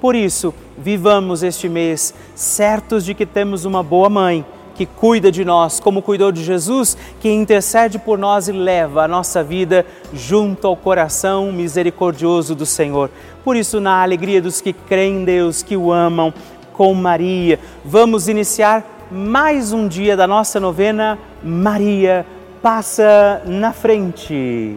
por isso, vivamos este mês certos de que temos uma boa mãe que cuida de nós, como cuidou de Jesus, que intercede por nós e leva a nossa vida junto ao coração misericordioso do Senhor. Por isso, na alegria dos que creem em Deus, que o amam, com Maria, vamos iniciar mais um dia da nossa novena Maria passa na frente.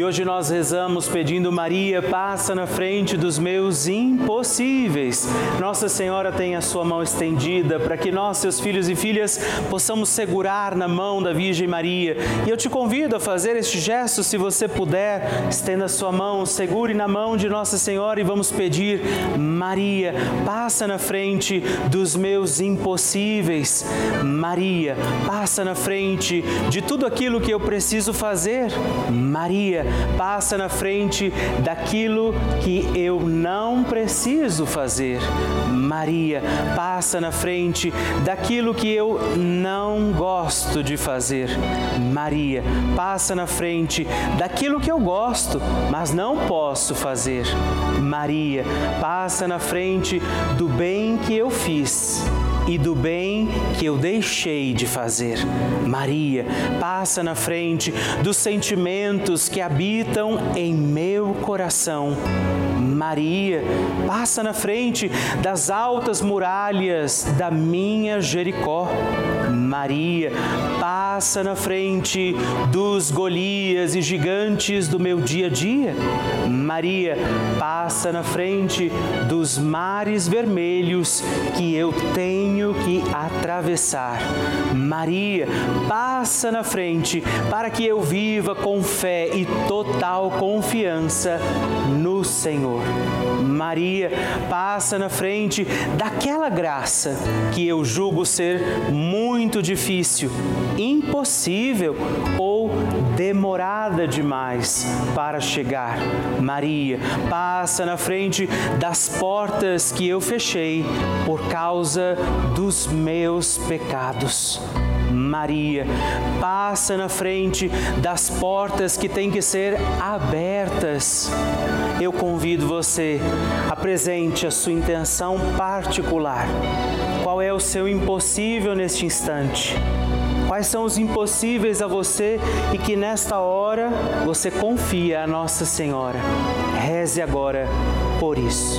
E hoje nós rezamos pedindo Maria, passa na frente dos meus impossíveis. Nossa Senhora tem a sua mão estendida para que nós, seus filhos e filhas, possamos segurar na mão da Virgem Maria. E eu te convido a fazer este gesto, se você puder, estenda a sua mão, segure na mão de Nossa Senhora e vamos pedir: Maria, passa na frente dos meus impossíveis. Maria, passa na frente de tudo aquilo que eu preciso fazer. Maria, passa na frente daquilo que eu não preciso fazer. Maria, passa na frente daquilo que eu não gosto de fazer. Maria, passa na frente daquilo que eu gosto, mas não posso fazer. Maria, passa na frente do bem que eu fiz e do bem que eu deixei de fazer. Maria, passa na frente dos sentimentos que habitam em meu coração. Maria, passa na frente das altas muralhas da minha Jericó. Maria, passa na frente dos Golias e gigantes do meu dia a dia. Maria, passa na frente dos mares vermelhos que eu tenho que atravessar. Maria, passa na frente para que eu viva com fé e total confiança no Senhor. Maria passa na frente daquela graça que eu julgo ser muito difícil, impossível ou demorada demais para chegar. Maria passa na frente das portas que eu fechei por causa dos meus pecados. Maria passa na frente das portas que têm que ser abertas. Eu convido você, apresente a sua intenção particular. Qual é o seu impossível neste instante? Quais são os impossíveis a você e que nesta hora você confia a Nossa Senhora? Reze agora por isso.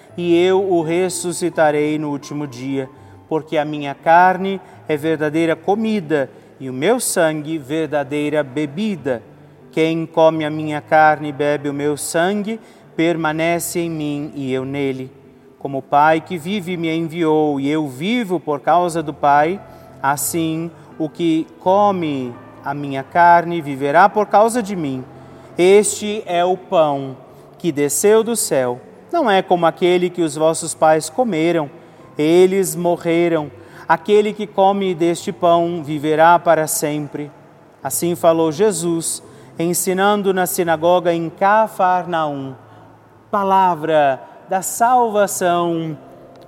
e eu o ressuscitarei no último dia, porque a minha carne é verdadeira comida e o meu sangue verdadeira bebida. Quem come a minha carne e bebe o meu sangue, permanece em mim e eu nele. Como o Pai que vive me enviou e eu vivo por causa do Pai, assim o que come a minha carne viverá por causa de mim. Este é o pão que desceu do céu. Não é como aquele que os vossos pais comeram, eles morreram. Aquele que come deste pão viverá para sempre. Assim falou Jesus, ensinando na sinagoga em Cafarnaum. Palavra da salvação.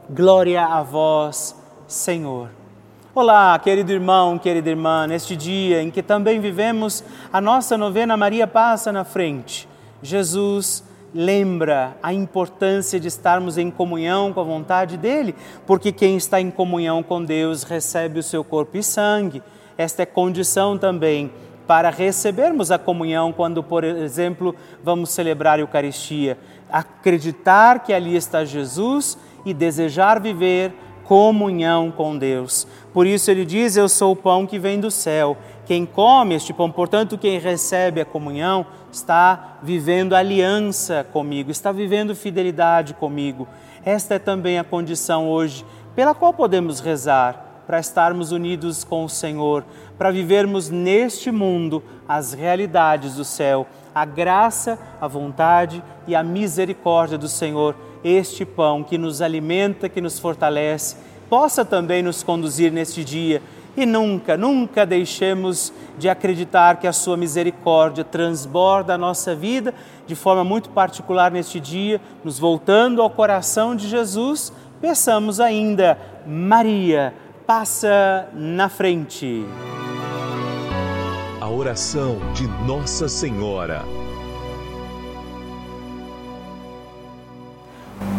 Glória a vós, Senhor. Olá, querido irmão, querida irmã, neste dia em que também vivemos a nossa novena Maria Passa na Frente, Jesus lembra a importância de estarmos em comunhão com a vontade dele, porque quem está em comunhão com Deus recebe o seu corpo e sangue. Esta é condição também para recebermos a comunhão quando, por exemplo, vamos celebrar a Eucaristia. Acreditar que ali está Jesus e desejar viver comunhão com Deus. Por isso ele diz: Eu sou o pão que vem do céu. Quem come este pão, portanto, quem recebe a comunhão, está vivendo aliança comigo, está vivendo fidelidade comigo. Esta é também a condição hoje pela qual podemos rezar para estarmos unidos com o Senhor, para vivermos neste mundo as realidades do céu, a graça, a vontade e a misericórdia do Senhor este pão que nos alimenta, que nos fortalece, possa também nos conduzir neste dia e nunca, nunca deixemos de acreditar que a Sua misericórdia transborda a nossa vida de forma muito particular neste dia, nos voltando ao coração de Jesus, peçamos ainda, Maria, passa na frente. A oração de Nossa Senhora.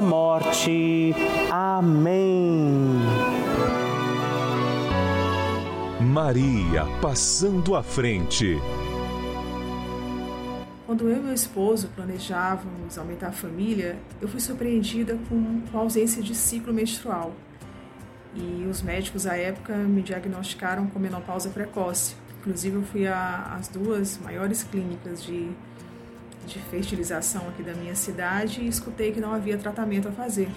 morte. Amém. Maria passando à frente. Quando eu e meu esposo planejávamos aumentar a família, eu fui surpreendida com a ausência de ciclo menstrual e os médicos à época me diagnosticaram com menopausa precoce. Inclusive, eu fui às duas maiores clínicas de, de fertilização aqui da minha cidade e escutei que não havia tratamento a fazer.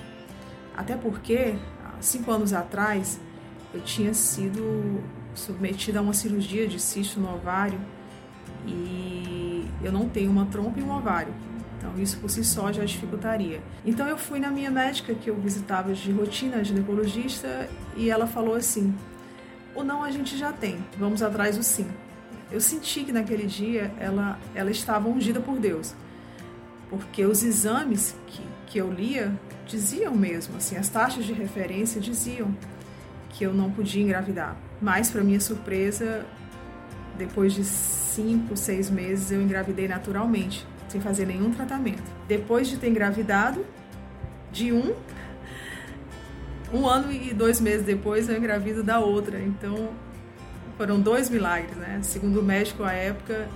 Até porque, cinco anos atrás, eu tinha sido submetida a uma cirurgia de cisto no ovário e eu não tenho uma trompa e um ovário. Então, isso por si só já dificultaria. Então, eu fui na minha médica, que eu visitava de rotina, ginecologista, e ela falou assim: o não a gente já tem, vamos atrás do sim. Eu senti que naquele dia ela, ela estava ungida por Deus, porque os exames que, que eu lia diziam mesmo, assim, as taxas de referência diziam que eu não podia engravidar. Mas, para minha surpresa, depois de cinco, seis meses, eu engravidei naturalmente, sem fazer nenhum tratamento. Depois de ter engravidado, de um, um ano e dois meses depois, eu engravido da outra. Então, foram dois milagres, né? Segundo o médico à época,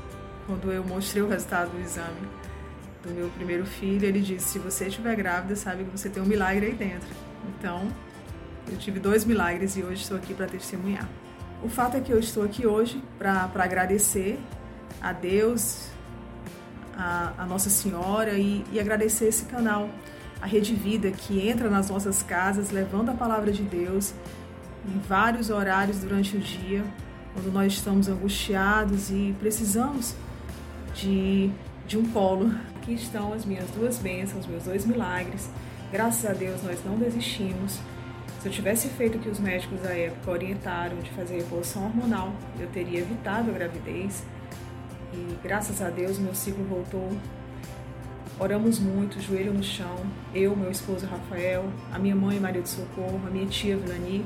quando eu mostrei o resultado do exame do meu primeiro filho, ele disse: se você estiver grávida, sabe que você tem um milagre aí dentro. Então, eu tive dois milagres e hoje estou aqui para testemunhar. O fato é que eu estou aqui hoje para agradecer a Deus, a, a Nossa Senhora e, e agradecer esse canal, a Rede Vida, que entra nas nossas casas levando a palavra de Deus em vários horários durante o dia, quando nós estamos angustiados e precisamos de, de um colo. Aqui estão as minhas duas bênçãos, meus dois milagres. Graças a Deus nós não desistimos. Se eu tivesse feito o que os médicos da época orientaram de fazer reposição hormonal, eu teria evitado a gravidez. E graças a Deus meu ciclo voltou. Oramos muito, joelho no chão. Eu, meu esposo Rafael, a minha mãe Maria de Socorro, a minha tia Vilani.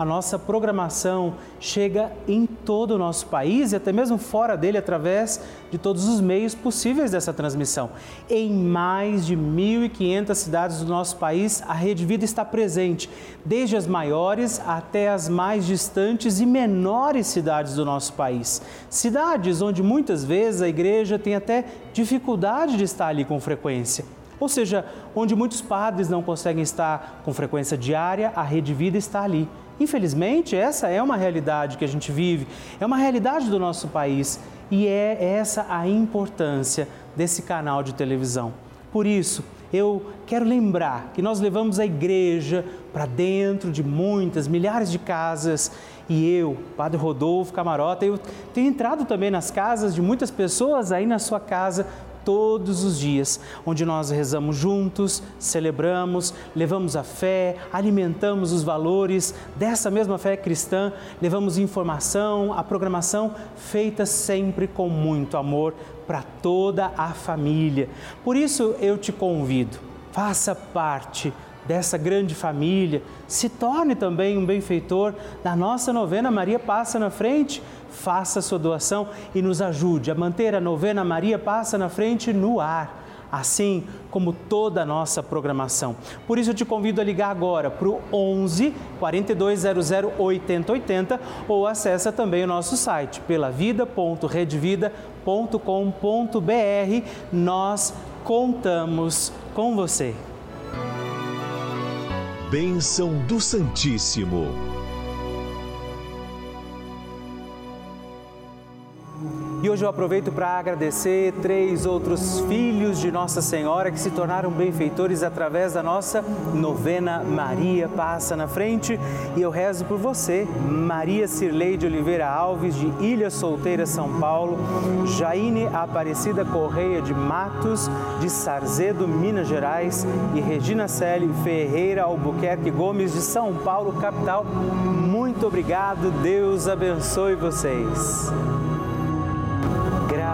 a nossa programação chega em todo o nosso país e até mesmo fora dele através de todos os meios possíveis dessa transmissão. Em mais de 1.500 cidades do nosso país, a Rede Vida está presente, desde as maiores até as mais distantes e menores cidades do nosso país. Cidades onde muitas vezes a igreja tem até dificuldade de estar ali com frequência. Ou seja, onde muitos padres não conseguem estar com frequência diária, a Rede Vida está ali Infelizmente, essa é uma realidade que a gente vive, é uma realidade do nosso país e é essa a importância desse canal de televisão. Por isso, eu quero lembrar que nós levamos a igreja para dentro de muitas, milhares de casas e eu, Padre Rodolfo Camarota, eu tenho entrado também nas casas de muitas pessoas aí na sua casa todos os dias, onde nós rezamos juntos, celebramos, levamos a fé, alimentamos os valores dessa mesma fé cristã, levamos informação, a programação feita sempre com muito amor para toda a família. Por isso eu te convido, faça parte dessa grande família, se torne também um benfeitor da nossa novena Maria Passa na Frente faça sua doação e nos ajude a manter a novena Maria Passa na Frente no ar assim como toda a nossa programação. Por isso eu te convido a ligar agora para o 11 4200 8080 ou acessa também o nosso site pelavida.redvida.com.br. Nós contamos com você. Bênção do Santíssimo. E hoje eu aproveito para agradecer três outros filhos de Nossa Senhora que se tornaram benfeitores através da nossa novena Maria Passa na Frente. E eu rezo por você, Maria Cirlei de Oliveira Alves, de Ilha Solteira, São Paulo, Jaine Aparecida Correia de Matos, de Sarzedo, Minas Gerais, e Regina Celi Ferreira Albuquerque Gomes, de São Paulo, capital. Muito obrigado, Deus abençoe vocês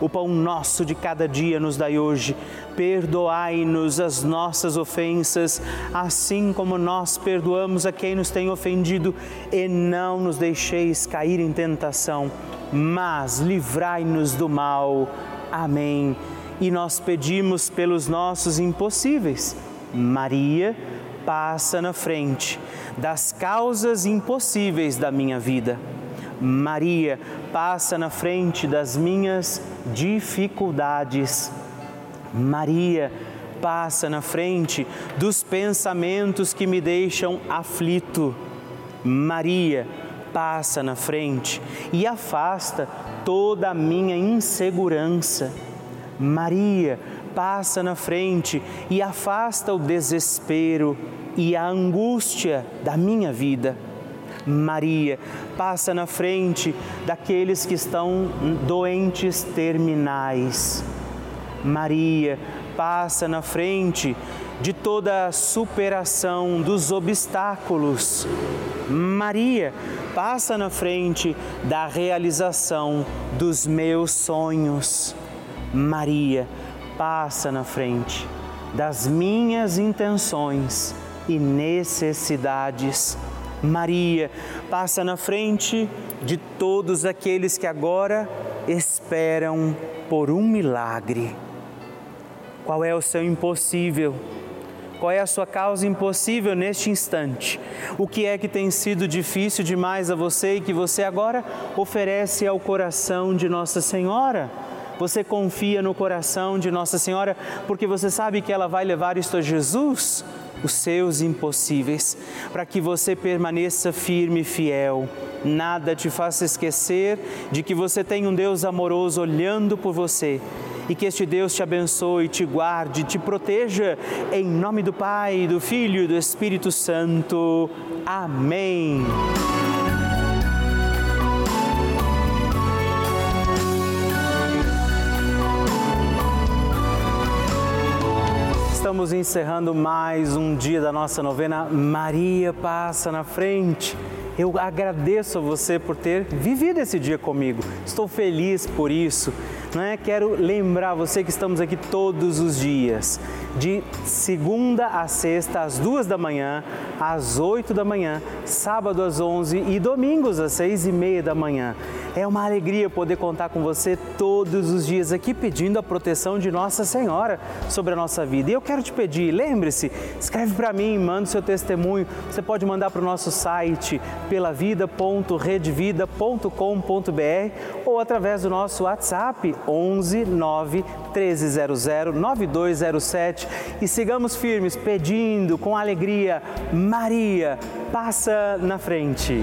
O pão nosso de cada dia nos dai hoje. Perdoai-nos as nossas ofensas, assim como nós perdoamos a quem nos tem ofendido, e não nos deixeis cair em tentação, mas livrai-nos do mal. Amém. E nós pedimos pelos nossos impossíveis. Maria, passa na frente das causas impossíveis da minha vida. Maria, passa na frente das minhas dificuldades. Maria, passa na frente dos pensamentos que me deixam aflito. Maria, passa na frente e afasta toda a minha insegurança. Maria, passa na frente e afasta o desespero e a angústia da minha vida. Maria, passa na frente daqueles que estão doentes terminais. Maria, passa na frente de toda a superação dos obstáculos. Maria, passa na frente da realização dos meus sonhos. Maria, passa na frente das minhas intenções e necessidades. Maria passa na frente de todos aqueles que agora esperam por um milagre. Qual é o seu impossível? Qual é a sua causa impossível neste instante? O que é que tem sido difícil demais a você e que você agora oferece ao coração de Nossa Senhora? Você confia no coração de Nossa Senhora porque você sabe que ela vai levar isto a Jesus? Os seus impossíveis, para que você permaneça firme e fiel. Nada te faça esquecer de que você tem um Deus amoroso olhando por você e que este Deus te abençoe, te guarde, te proteja, em nome do Pai, do Filho e do Espírito Santo. Amém. Estamos encerrando mais um dia da nossa novena Maria Passa na Frente. Eu agradeço a você por ter vivido esse dia comigo. Estou feliz por isso. Né? Quero lembrar você que estamos aqui todos os dias, de segunda a sexta, às duas da manhã, às oito da manhã, sábado às onze e domingos às seis e meia da manhã. É uma alegria poder contar com você todos os dias aqui pedindo a proteção de Nossa Senhora sobre a nossa vida. E eu quero te pedir, lembre-se, escreve para mim, manda o seu testemunho. Você pode mandar para o nosso site pelavida.redvida.com.br ou através do nosso WhatsApp 11 9 1300 9207 e sigamos firmes pedindo com alegria, Maria, passa na frente.